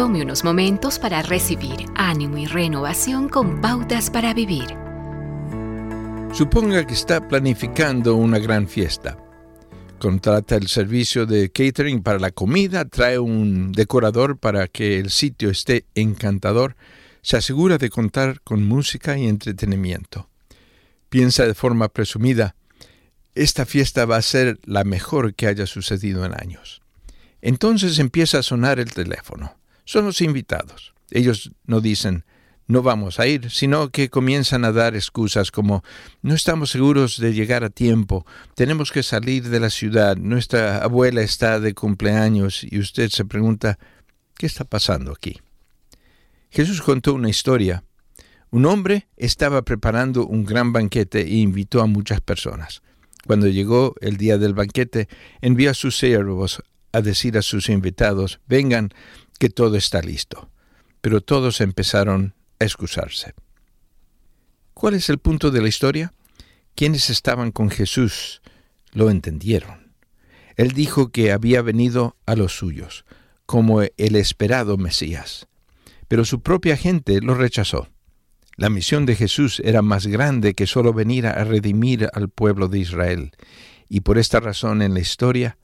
Tome unos momentos para recibir ánimo y renovación con pautas para vivir. Suponga que está planificando una gran fiesta. Contrata el servicio de catering para la comida, trae un decorador para que el sitio esté encantador, se asegura de contar con música y entretenimiento. Piensa de forma presumida, esta fiesta va a ser la mejor que haya sucedido en años. Entonces empieza a sonar el teléfono. Son los invitados. Ellos no dicen, no vamos a ir, sino que comienzan a dar excusas como no estamos seguros de llegar a tiempo, tenemos que salir de la ciudad, nuestra abuela está de cumpleaños y usted se pregunta, ¿qué está pasando aquí? Jesús contó una historia. Un hombre estaba preparando un gran banquete e invitó a muchas personas. Cuando llegó el día del banquete, envió a sus siervos a decir a sus invitados, vengan, que todo está listo. Pero todos empezaron a excusarse. ¿Cuál es el punto de la historia? Quienes estaban con Jesús lo entendieron. Él dijo que había venido a los suyos, como el esperado Mesías, pero su propia gente lo rechazó. La misión de Jesús era más grande que solo venir a redimir al pueblo de Israel, y por esta razón en la historia,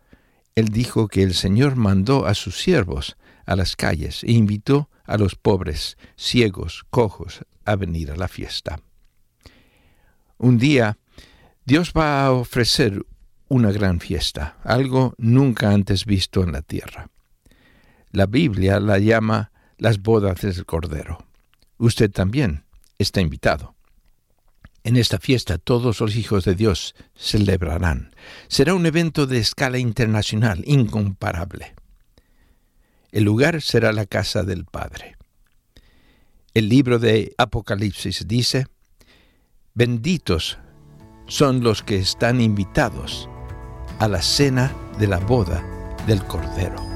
él dijo que el Señor mandó a sus siervos a las calles e invitó a los pobres, ciegos, cojos, a venir a la fiesta. Un día, Dios va a ofrecer una gran fiesta, algo nunca antes visto en la tierra. La Biblia la llama las bodas del Cordero. Usted también está invitado. En esta fiesta todos los hijos de Dios celebrarán. Será un evento de escala internacional, incomparable. El lugar será la casa del Padre. El libro de Apocalipsis dice, benditos son los que están invitados a la cena de la boda del Cordero.